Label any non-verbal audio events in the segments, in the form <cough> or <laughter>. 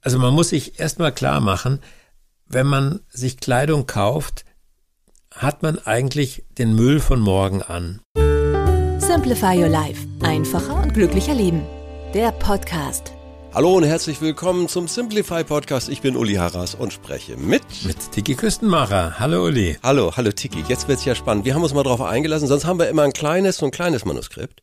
Also man muss sich erstmal klar machen, wenn man sich Kleidung kauft, hat man eigentlich den Müll von morgen an. Simplify Your Life. Einfacher und glücklicher Leben. Der Podcast. Hallo und herzlich willkommen zum Simplify Podcast. Ich bin Uli Harras und spreche mit Mit Tiki Küstenmacher. Hallo Uli. Hallo, hallo Tiki. Jetzt wird's ja spannend. Wir haben uns mal drauf eingelassen, sonst haben wir immer ein kleines, so ein kleines Manuskript.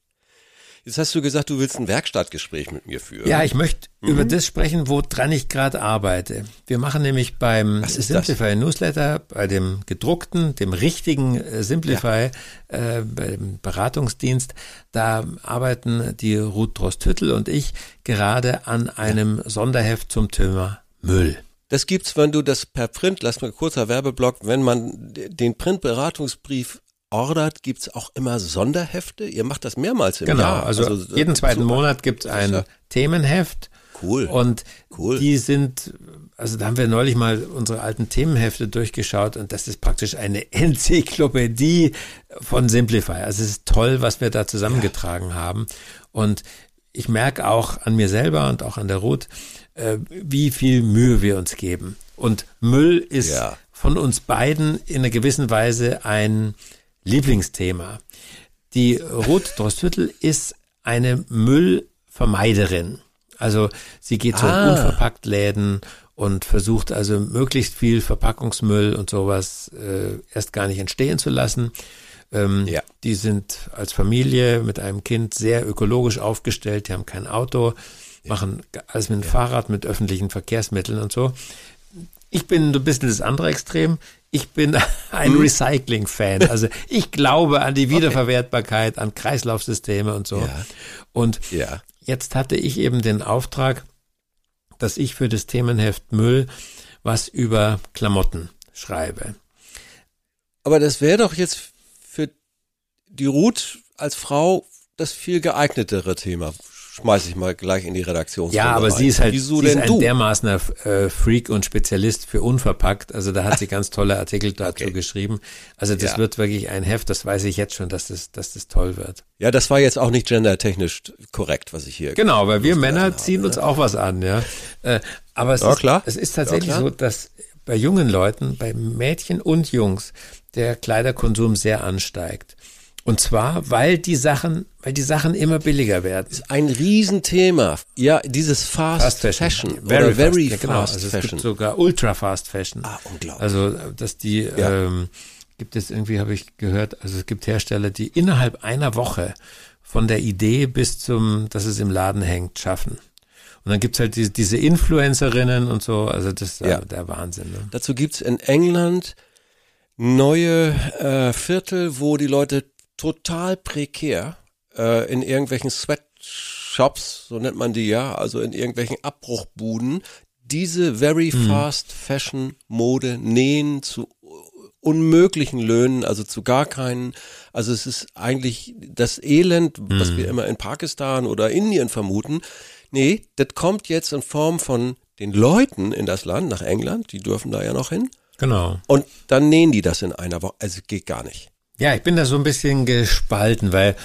Jetzt hast du gesagt, du willst ein Werkstattgespräch mit mir führen. Ja, ich möchte über das sprechen, woran ich gerade arbeite. Wir machen nämlich beim Was ist Simplify Newsletter, bei dem gedruckten, dem richtigen äh, Simplify äh, beim Beratungsdienst, da arbeiten die Ruth Drost-Hüttel und ich gerade an einem Sonderheft zum Thema Müll. Das gibt's, wenn du das per Print, lass mal kurzer Werbeblock, wenn man den Printberatungsbrief ordert, gibt's auch immer Sonderhefte. Ihr macht das mehrmals im Genau, Jahr. also, jeden zweiten super. Monat gibt es ein ja- Themenheft. Cool. Und Cool. die sind, also da haben wir neulich mal unsere alten Themenhefte durchgeschaut und das ist praktisch eine <laughs> Enzyklopädie von Simplify. Also es ist toll, was wir da zusammengetragen haben. Und ich merke auch an mir selber und auch an der Ruth, äh, wie viel Mühe wir uns geben. Und Müll ist Ja. von uns beiden in einer gewissen Weise ein Lieblingsthema. Die Ruth Drosthüttel ist eine Müllvermeiderin. Also sie geht Ah. unverpackt Läden und versucht also möglichst viel Verpackungsmüll und sowas äh, erst gar nicht entstehen zu lassen. Ähm, Ja. Die sind als Familie mit einem Kind sehr ökologisch aufgestellt, die haben kein Auto, machen alles mit dem Fahrrad, mit öffentlichen Verkehrsmitteln und so. Ich bin ein bisschen das andere Extrem. Ich bin <laughs> ein Hm. Recycling-Fan. Also ich glaube an die Wiederverwertbarkeit, an Kreislaufsysteme und so. Ja. Und Ja. jetzt hatte ich eben den Auftrag, dass ich für das Themenheft Müll was über Klamotten schreibe. Aber das wäre doch jetzt für die Ruth als Frau das viel geeignetere Thema. Schmeiß ich mal gleich in die Redaktion. Ja, aber sie ist halt Wieso sie ist ein du? dermaßener äh, Freak und Spezialist für unverpackt. Also da hat sie <laughs> ganz tolle Artikel dazu Okay. geschrieben. Also das Ja. wird wirklich ein Heft, das weiß ich jetzt schon, dass das, dass das toll wird. Ja, das war jetzt auch nicht gendertechnisch korrekt, was ich hier. Genau, weil wir Männer habe, ziehen ne? uns auch was an, ja. Äh, aber es, Ja, ist, klar. es ist tatsächlich Ja, so, dass bei jungen Leuten, bei Mädchen und Jungs, der Kleiderkonsum sehr ansteigt. Und zwar, weil die Sachen, weil die Sachen immer billiger werden. Ein Riesenthema. Ja, dieses Fast, Fashion. Very oder Very fast, Fast, ja, genau. also Es Fashion. gibt sogar Ultra Fast Fashion. Ah, unglaublich. Also, dass die, Ja. ähm, gibt es irgendwie, habe ich gehört, also es gibt Hersteller, die innerhalb einer Woche von der Idee bis zum, dass es im Laden hängt, schaffen. Und dann gibt's halt diese, diese Influencerinnen und so, also das ist ja. der Wahnsinn. Ne? Dazu gibt's in England neue äh, Viertel, wo die Leute total prekär äh, in irgendwelchen Sweatshops, so nennt man die ja, also in irgendwelchen Abbruchbuden, diese very fast Fashion Mode nähen zu unmöglichen Löhnen, also zu gar keinen. Also es ist eigentlich das Elend, was wir immer in Pakistan oder Indien vermuten. Nee, das kommt jetzt in Form von den Leuten in das Land, nach England, die dürfen da ja noch hin. Genau. Und dann nähen die das in einer Woche. Also geht gar nicht. Ja, ich bin da so ein bisschen gespalten, weil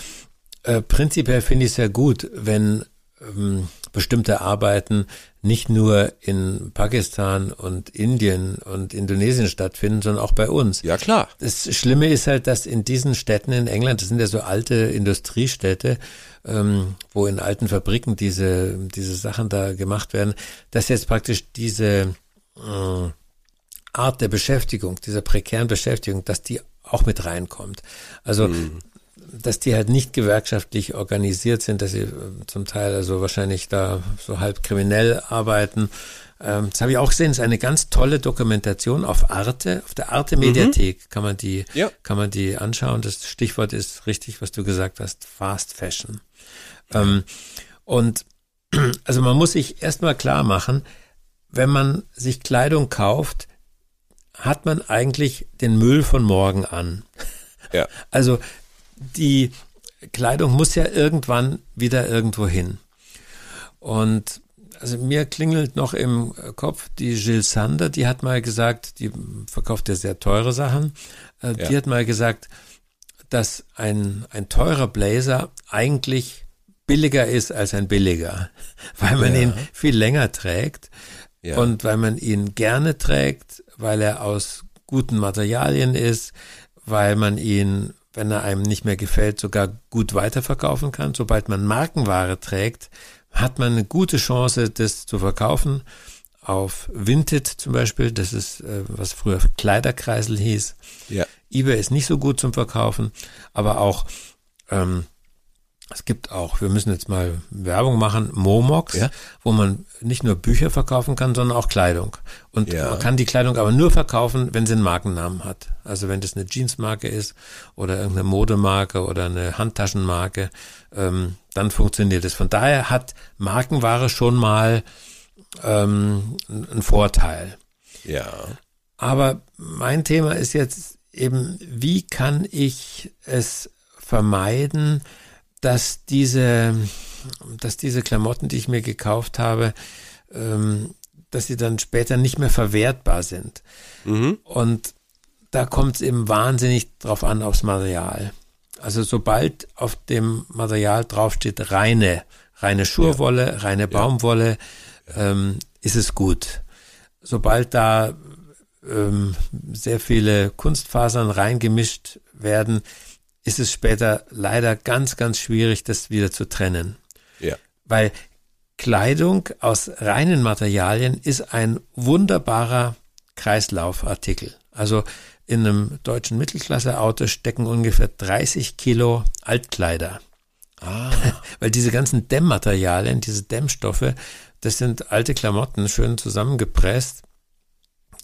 äh, prinzipiell finde ich es ja gut, wenn ähm, bestimmte Arbeiten nicht nur in Pakistan und Indien und Indonesien stattfinden, sondern auch bei uns. Ja, klar. Das Schlimme ist halt, dass in diesen Städten in England, das sind ja so alte Industriestädte, ähm, wo in alten Fabriken diese, diese Sachen da gemacht werden, dass jetzt praktisch diese äh, Art der Beschäftigung, dieser prekären Beschäftigung, dass die auch mit reinkommt. Also, dass die halt nicht gewerkschaftlich organisiert sind, dass sie äh, zum Teil also wahrscheinlich da so halb kriminell arbeiten. Ähm, das habe ich auch gesehen, das ist eine ganz tolle Dokumentation auf Arte, auf der Arte Mediathek kann man die, Ja. kann man die anschauen. Das Stichwort ist richtig, was du gesagt hast, Fast Fashion. Ähm, und <clears throat> Also man muss sich erstmal klar machen, wenn man sich Kleidung kauft, hat man eigentlich den Müll von morgen an. Ja. <laughs> Also die Kleidung muss ja irgendwann wieder irgendwo hin. Und also mir klingelt noch im Kopf die Jill Sander, die hat mal gesagt, die verkauft ja sehr teure Sachen, äh, Ja. die hat mal gesagt, dass ein, ein teurer Blazer eigentlich billiger ist als ein billiger, <laughs> weil man Ja. ihn viel länger trägt Ja. und weil man ihn gerne trägt, weil er aus guten Materialien ist, weil man ihn, wenn er einem nicht mehr gefällt, sogar gut weiterverkaufen kann. Sobald man Markenware trägt, hat man eine gute Chance, das zu verkaufen. Auf Vinted zum Beispiel, das ist, äh, was früher Kleiderkreisel hieß. Ja. eBay ist nicht so gut zum Verkaufen, aber auch ähm, es gibt auch, wir müssen jetzt mal Werbung machen, Momox, Ja. wo man nicht nur Bücher verkaufen kann, sondern auch Kleidung. Und Ja. man kann die Kleidung aber nur verkaufen, wenn sie einen Markennamen hat. Also wenn das eine Jeansmarke ist oder irgendeine Modemarke oder eine Handtaschenmarke, ähm, dann funktioniert es. Von daher hat Markenware schon mal ähm, einen Vorteil. Ja. Aber mein Thema ist jetzt eben, wie kann ich es vermeiden, dass diese, dass diese Klamotten, die ich mir gekauft habe, ähm, dass sie dann später nicht mehr verwertbar sind. Mhm. Und da kommt es eben wahnsinnig drauf an, aufs Material. Also sobald auf dem Material draufsteht reine, reine Schurwolle, reine Baumwolle, ähm, ist es gut. Sobald da ähm, sehr viele Kunstfasern reingemischt werden, ist es später leider ganz, ganz schwierig, das wieder zu trennen. Ja. Weil Kleidung aus reinen Materialien ist ein wunderbarer Kreislaufartikel. Also in einem deutschen Mittelklasse-Auto stecken ungefähr 30 Kilo Altkleider. Ah. <laughs> Weil diese ganzen Dämmmaterialien, diese Dämmstoffe, das sind alte Klamotten, schön zusammengepresst.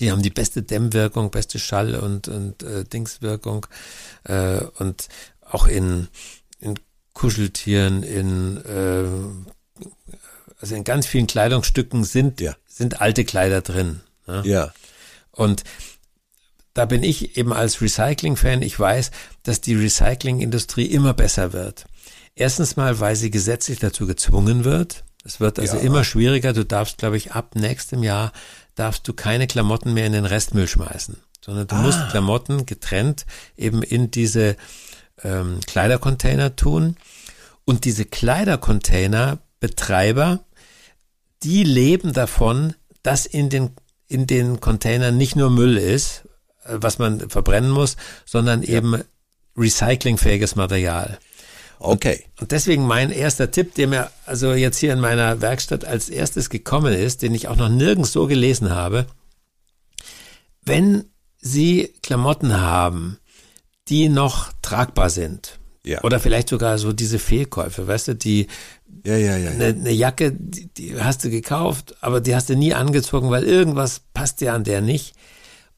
Die haben die beste Dämmwirkung, beste Schall- und, und äh, Dingswirkung. Äh, und auch in, in Kuscheltieren, in, äh, also in ganz vielen Kleidungsstücken sind, Ja. sind alte Kleider drin. Ne? Ja. Und da bin ich eben als Recycling-Fan, ich weiß, dass die Recycling-Industrie immer besser wird. Erstens mal, weil sie gesetzlich dazu gezwungen wird. Es wird also Ja. immer schwieriger. Du darfst, glaube ich, ab nächstem Jahr darfst du keine Klamotten mehr in den Restmüll schmeißen, sondern du musst Klamotten getrennt eben in diese ähm, Kleidercontainer tun. Und diese Kleidercontainer-Betreiber, die leben davon, dass in den, in den Containern nicht nur Müll ist, äh, was man verbrennen muss, sondern eben recyclingfähiges Material. Okay. Und deswegen mein erster Tipp, der mir also jetzt hier in meiner Werkstatt als erstes gekommen ist, den ich auch noch nirgends so gelesen habe, wenn Sie Klamotten haben, die noch tragbar sind, Ja. oder vielleicht sogar so diese Fehlkäufe, weißt du, die Ja, ja, ja. eine, eine Jacke, die, die hast du gekauft, aber die hast du nie angezogen, weil irgendwas passt dir an der nicht.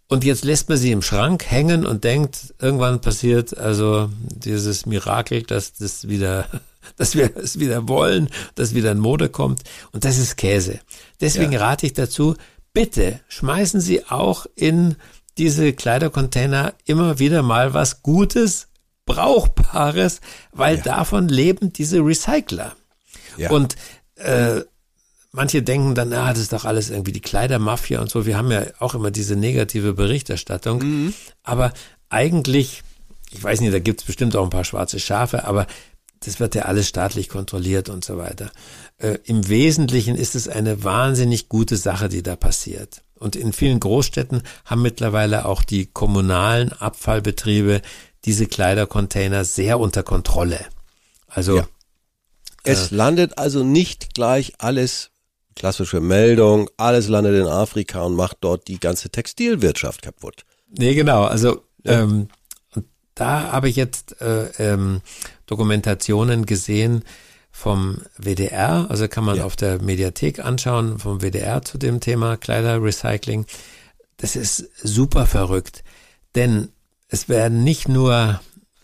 Und jetzt lässt man sie im Schrank hängen und denkt, irgendwann passiert also dieses Mirakel, dass das wieder, <laughs> dass wir es wieder wollen, dass wieder in Mode kommt. Und das ist Käse. Deswegen Ja. rate ich dazu, bitte schmeißen Sie auch in diese Kleidercontainer immer wieder mal was Gutes, Brauchbares, weil Ja. davon leben diese Recycler. Ja. Und äh, manche denken dann, ah, das ist doch alles irgendwie die Kleidermafia und so. Wir haben ja auch immer diese negative Berichterstattung. Mhm. Aber eigentlich, ich weiß nicht, da gibt es bestimmt auch ein paar schwarze Schafe, aber das wird ja alles staatlich kontrolliert und so weiter. Äh, Im Wesentlichen ist es eine wahnsinnig gute Sache, die da passiert. Und in vielen Großstädten haben mittlerweile auch die kommunalen Abfallbetriebe diese Kleidercontainer sehr unter Kontrolle. Also Ja. Es landet also nicht gleich alles, klassische Meldung, alles landet in Afrika und macht dort die ganze Textilwirtschaft kaputt. Nee, genau. Also ähm, und da habe ich jetzt äh, ähm, Dokumentationen gesehen vom WDR, also kann man Ja. auf der Mediathek anschauen, vom WDR zu dem Thema Kleiderrecycling. Das ist super verrückt, denn es werden nicht nur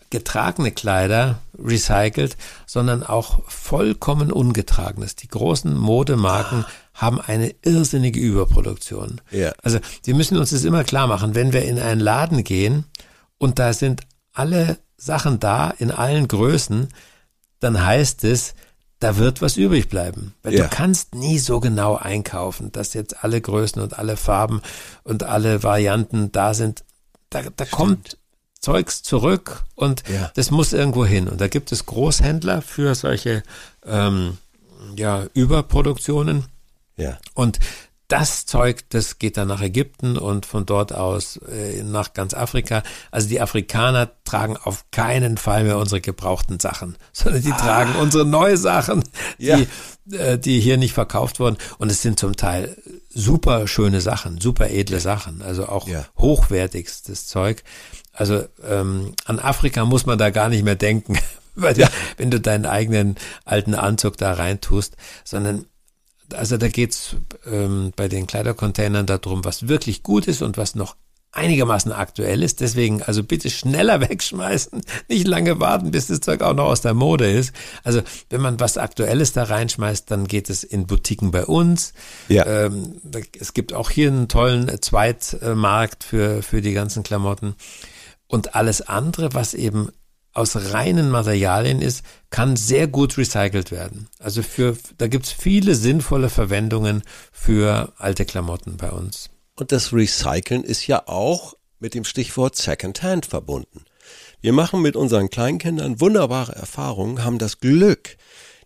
getragene Kleider recycelt, sondern auch vollkommen ungetragenes. Die großen Modemarken haben eine irrsinnige Überproduktion. Ja. Also wir müssen uns das immer klar machen, wenn wir in einen Laden gehen und da sind alle Sachen da in allen Größen, dann heißt es, da wird was übrig bleiben. Weil Ja. du kannst nie so genau einkaufen, dass jetzt alle Größen und alle Farben und alle Varianten da sind. Da, da kommt Zeugs zurück und Ja. das muss irgendwo hin. Und da gibt es Großhändler für solche ähm, ja, Überproduktionen. Ja. Und das Zeug, das geht dann nach Ägypten und von dort aus äh, nach ganz Afrika. Also die Afrikaner tragen auf keinen Fall mehr unsere gebrauchten Sachen, <laughs> sondern die tragen unsere neue Sachen, Ja. die, äh, die hier nicht verkauft wurden. Und es sind zum Teil super schöne Sachen, super edle Sachen, also auch Ja. hochwertigstes Zeug. Also ähm, an Afrika muss man da gar nicht mehr denken, <laughs> weil du, wenn du deinen eigenen alten Anzug da reintust, sondern also da geht's ähm, bei den Kleidercontainern darum, was wirklich gut ist und was noch einigermaßen aktuell ist. Deswegen also bitte schneller <laughs> wegschmeißen, nicht lange warten, bis das Zeug auch noch aus der Mode ist. Also wenn man was Aktuelles da reinschmeißt, dann geht es in Boutiquen bei uns. Ja. Ähm, es gibt auch hier einen tollen Zweitmarkt für, für die ganzen Klamotten. Und alles andere, was eben aus reinen Materialien ist, kann sehr gut recycelt werden. Also für, da gibt's viele sinnvolle Verwendungen für alte Klamotten bei uns. Und das Recyceln ist ja auch mit dem Stichwort Secondhand verbunden. Wir machen mit unseren Kleinkindern wunderbare Erfahrungen, haben das Glück,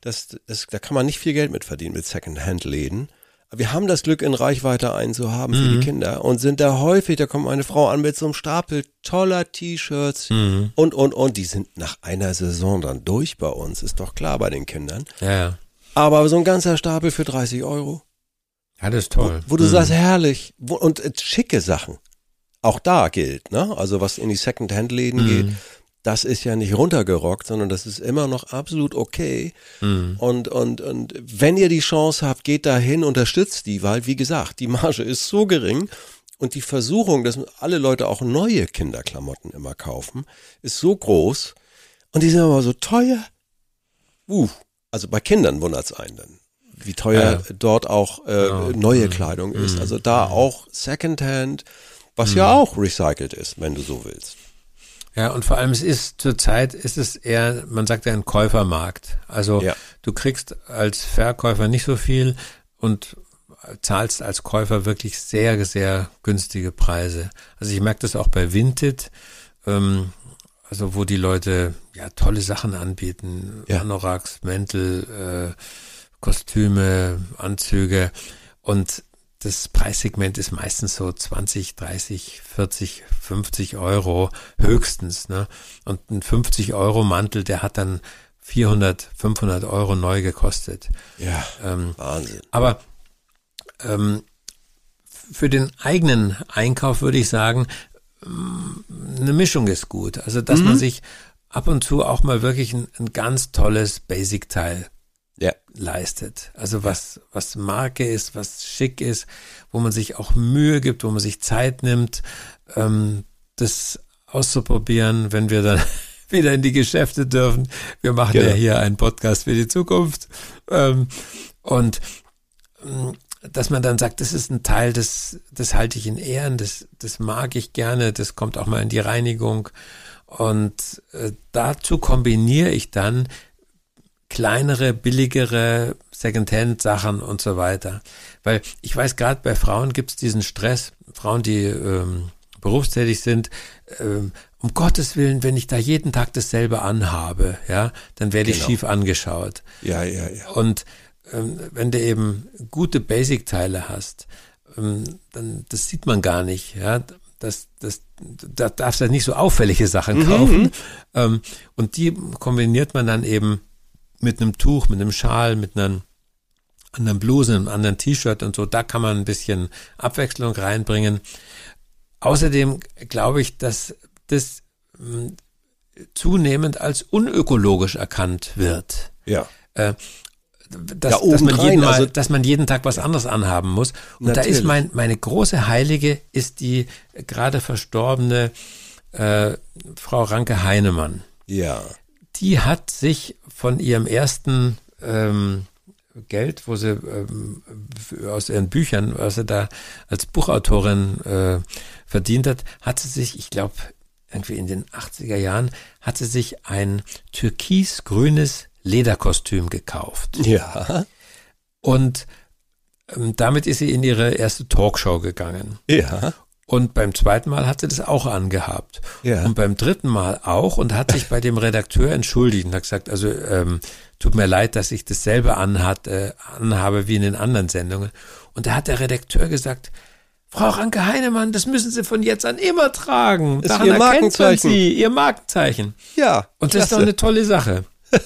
dass, das, da kann man nicht viel Geld mit verdienen mit Secondhand-Läden. Aber wir haben das Glück, in Reichweite einen zu haben für die Kinder und sind da häufig, da kommt eine Frau an mit so einem Stapel toller T-Shirts und, und, und. Die sind nach einer Saison dann durch bei uns, ist doch klar bei den Kindern. Ja. Aber so ein ganzer Stapel für 30 Euro. Ja, das ist toll. Wo du sagst, herrlich. Wo, und äh, schicke Sachen. Auch da gilt, ne? Also was in die Second-Hand-Läden geht, das ist ja nicht runtergerockt, sondern das ist immer noch absolut okay. Und, und, und wenn ihr die Chance habt, geht da hin, unterstützt die, weil, wie gesagt, die Marge ist so gering und die Versuchung, dass alle Leute auch neue Kinderklamotten immer kaufen, ist so groß und die sind aber so teuer. Uh, also bei Kindern wundert's einen dann, wie teuer dort auch äh, neue Kleidung ist. Also da auch Secondhand, was ja auch recycelt ist, wenn du so willst. Ja, und vor allem es ist zurzeit ist es eher, man sagt ja ein Käufermarkt. Also Ja. du kriegst als Verkäufer nicht so viel und zahlst als Käufer wirklich sehr, sehr günstige Preise. Also ich merke das auch bei Vinted, ähm, also wo die Leute ja tolle Sachen anbieten, Ja. Anoraks, Mäntel, äh, Kostüme, Anzüge und das Preissegment ist meistens so 20, 30, 40, 50 Euro höchstens. Ne? Und ein 50 Euro Mantel, der hat dann 400, 500 Euro neu gekostet. Ja, Ähm, Wahnsinn. aber ähm, für den eigenen Einkauf würde ich sagen, ähm, eine Mischung ist gut. Also, dass man sich ab und zu auch mal wirklich ein, ein ganz tolles Basic-Teil Ja, leistet. Also was, was Marke ist, was schick ist, wo man sich auch Mühe gibt, wo man sich Zeit nimmt, ähm, das auszuprobieren, wenn wir dann <laughs> wieder in die Geschäfte dürfen. Wir machen Genau. ja hier einen Podcast für die Zukunft. Ähm, und ähm, dass man dann sagt, das ist ein Teil, das, das halte ich in Ehren, das, das mag ich gerne, das kommt auch mal in die Reinigung. Und äh, dazu kombiniere ich dann kleinere, billigere Secondhand-Sachen und so weiter. Weil ich weiß, gerade bei Frauen gibt es diesen Stress, Frauen, die ähm, berufstätig sind, ähm, um Gottes Willen, wenn ich da jeden Tag dasselbe anhabe, ja, dann werde ich Genau. schief angeschaut. ja, ja, ja. Und ähm, wenn du eben gute Basic-Teile hast, ähm, dann das sieht man gar nicht, ja. Das, das, da darfst du nicht so auffällige Sachen kaufen. Ähm, und die kombiniert man dann eben mit einem Tuch, mit einem Schal, mit einer anderen Bluse, einem anderen T-Shirt und so. Da kann man ein bisschen Abwechslung reinbringen. Außerdem glaube ich, dass das mh, zunehmend als unökologisch erkannt wird. Ja. Äh, dass, Ja, dass, man jeden Mal, also- dass man jeden Tag was anderes anhaben muss. Und da Natürlich. ist mein, meine große Heilige ist die gerade verstorbene äh, Frau Ranke Heinemann. Ja. Die hat sich von ihrem ersten ähm, Geld, wo sie ähm, aus ihren Büchern, was sie da als Buchautorin äh, verdient hat, hat sie sich, ich glaube, irgendwie in den 80er Jahren, hat sie sich ein türkisgrünes Lederkostüm gekauft. Ja. Und ähm, damit ist sie in ihre erste Talkshow gegangen. Ja. Und beim zweiten Mal hat sie das auch angehabt. Ja. Und beim dritten Mal auch und hat sich bei dem Redakteur entschuldigt und hat gesagt, also ähm, tut mir leid, dass ich dasselbe anhat, äh, anhabe wie in den anderen Sendungen. Und da hat der Redakteur gesagt, Frau Ranke Heinemann, das müssen Sie von jetzt an immer tragen. Ist Daran Ihr erkennt man Markenzeichen. Sie, Ihr Markenzeichen. Ja. Und das ist doch klasse. eine tolle Sache. <laughs>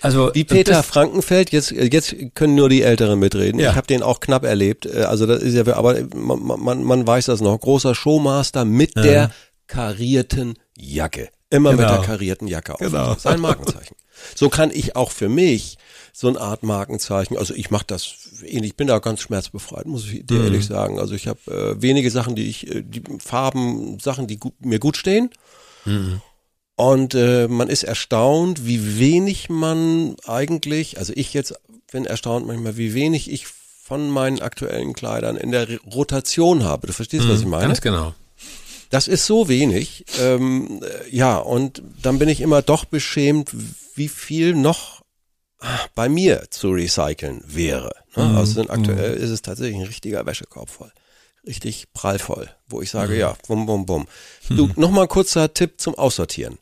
Also Wie und Peter Frankenfeld, jetzt, jetzt können nur die Älteren mitreden. Ja. Ich habe den auch knapp erlebt. Äh, Also das ist ja, aber man, man, man weiß das noch. Großer Showmaster mit der karierten Jacke. Immer mit Genau. der karierten Jacke auf. Genau. Sein Markenzeichen. So kann ich auch für mich so eine Art Markenzeichen, also ich mache das ähnlich, ich bin da ganz schmerzbefreit, muss ich Mhm. dir ehrlich sagen. Also ich habe äh, wenige Sachen, die ich, äh, die Farben, Sachen, die gut, mir gut stehen. Mhm. Und äh, man ist erstaunt, wie wenig man eigentlich, also ich jetzt bin erstaunt manchmal, wie wenig ich von meinen aktuellen Kleidern in der Re- Rotation habe. Du verstehst, was ich meine? Ganz genau. Das ist so wenig. Ähm, äh, ja, und dann bin ich immer doch beschämt, wie viel noch bei mir zu recyceln wäre. Ne? Mhm. Also aktuell ist es tatsächlich ein richtiger Wäschekorb voll. Richtig prallvoll, wo ich Mhm. sage, ja, bum, bum, bum. Du, nochmal ein kurzer Tipp zum Aussortieren.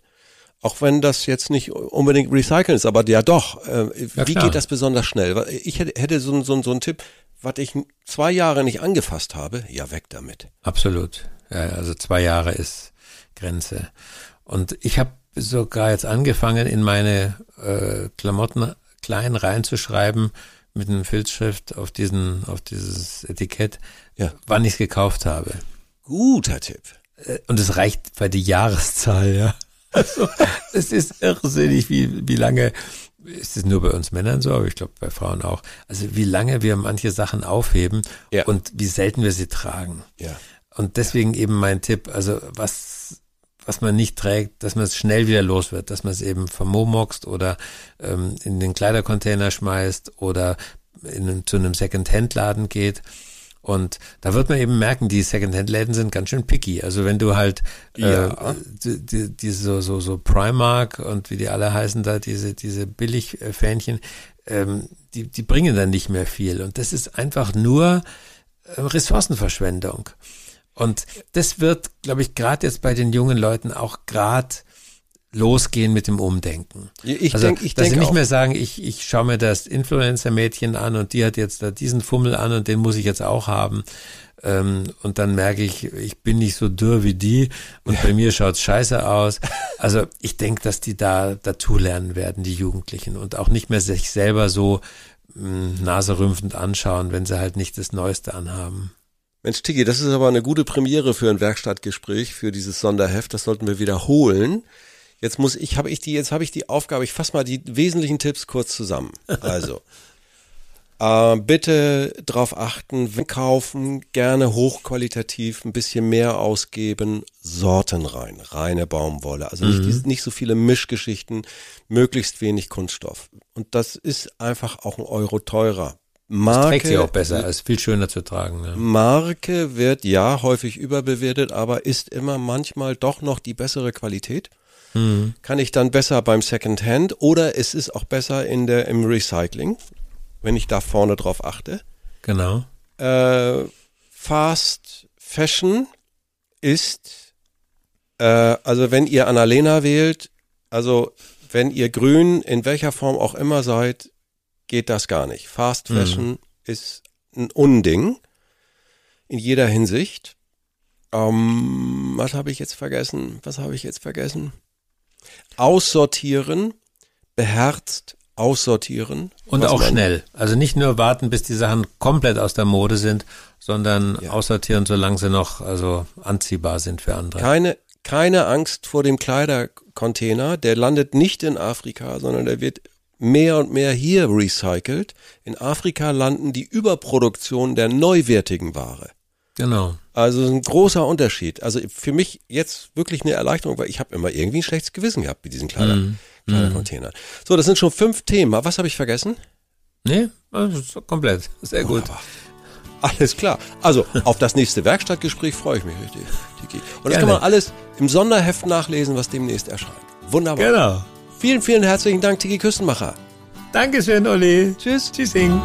Auch wenn das jetzt nicht unbedingt recyceln ist, aber ja doch. Äh, Ja, wie klar. geht das besonders schnell? Weil Ich hätte, hätte so, so, so einen Tipp, was ich zwei Jahre nicht angefasst habe, ja, weg damit. Absolut. Ja, also zwei Jahre ist Grenze. Und ich habe sogar jetzt angefangen, in meine äh, Klamotten klein reinzuschreiben mit einem Filzschrift auf diesen, auf dieses Etikett, Ja. wann ich es gekauft habe. Guter Tipp. Äh, Und es reicht bei die Jahreszahl, ja. Also, es ist irrsinnig, wie, wie lange, ist es nur bei uns Männern so, aber ich glaube bei Frauen auch, also wie lange wir manche Sachen aufheben Ja. und wie selten wir sie tragen. Ja. Und deswegen eben mein Tipp, also was, was man nicht trägt, dass man es schnell wieder los wird, dass man es eben vermomoxt oder ähm, in den Kleidercontainer schmeißt oder in, zu einem Second-Hand-Laden geht. Und da wird man eben merken, die Second-Hand-Läden sind ganz schön picky. Also wenn du halt äh, Ja. die, die, diese so, so, so Primark und wie die alle heißen da, diese, diese Billig-Fähnchen, ähm, die, die bringen dann nicht mehr viel. Und das ist einfach nur äh, Ressourcenverschwendung. Und das wird, glaube ich, gerade jetzt bei den jungen Leuten auch gerade losgehen mit dem Umdenken. Ich also, denk- ich dass denk sie nicht auch. mehr sagen, ich, ich schaue mir das Influencer-Mädchen an und die hat jetzt da diesen Fummel an und den muss ich jetzt auch haben. Ähm, und dann merke ich, ich bin nicht so dürr wie die und bei mir schaut's scheiße aus. Also ich denke, dass die da dazulernen werden, die Jugendlichen, und auch nicht mehr sich selber so mh, naserümpfend anschauen, wenn sie halt nicht das Neueste anhaben. Mensch, Tiki, das ist aber eine gute Premiere für ein Werkstattgespräch, für dieses Sonderheft. Das sollten wir wiederholen. Jetzt muss ich, habe ich die, jetzt habe ich die Aufgabe, ich fasse mal die wesentlichen Tipps kurz zusammen. <laughs> Also, äh, bitte drauf achten, wenn kaufen, gerne hochqualitativ, ein bisschen mehr ausgeben, Sorten rein, reine Baumwolle. Also nicht, diese- nicht so viele Mischgeschichten, möglichst wenig Kunststoff. Und das ist einfach auch ein Euro teurer. Marke, Trägt sie auch besser, ist viel schöner zu tragen. Ja. Marke wird ja häufig überbewertet, aber ist immer manchmal doch noch die bessere Qualität. Kann ich dann besser beim Secondhand oder es ist auch besser in der, im Recycling, wenn ich da vorne drauf achte. Genau. Äh, Fast Fashion ist, äh, also wenn ihr Annalena wählt, also wenn ihr grün in welcher Form auch immer seid, geht das gar nicht. Fast Fashion ist ein Unding in jeder Hinsicht. Ähm, was habe ich jetzt vergessen? Was habe ich jetzt vergessen? Aussortieren, beherzt aussortieren. Und auch schnell. Also nicht nur warten, bis die Sachen komplett aus der Mode sind, sondern Ja. aussortieren, solange sie noch also anziehbar sind für andere. Keine, keine Angst vor dem Kleidercontainer. Der landet nicht in Afrika, sondern der wird mehr und mehr hier recycelt. In Afrika landen die Überproduktion der neuwertigen Ware. Genau. Also ein großer Unterschied. Also für mich jetzt wirklich eine Erleichterung, weil ich habe immer irgendwie ein schlechtes Gewissen gehabt mit diesen Kleidern. Kleidercontainern. So, das sind schon fünf Themen. Was habe ich vergessen? Nee, komplett. Sehr gut. Wunderbar. Alles klar. Also, auf das nächste Werkstattgespräch freue ich mich richtig. Tiki. Und das Gerne. kann man alles im Sonderheft nachlesen, was demnächst erscheint. Wunderbar. Genau. Vielen, vielen herzlichen Dank, Tiki Küstenmacher. Dankeschön, Olli. Tschüss. Tschüssing.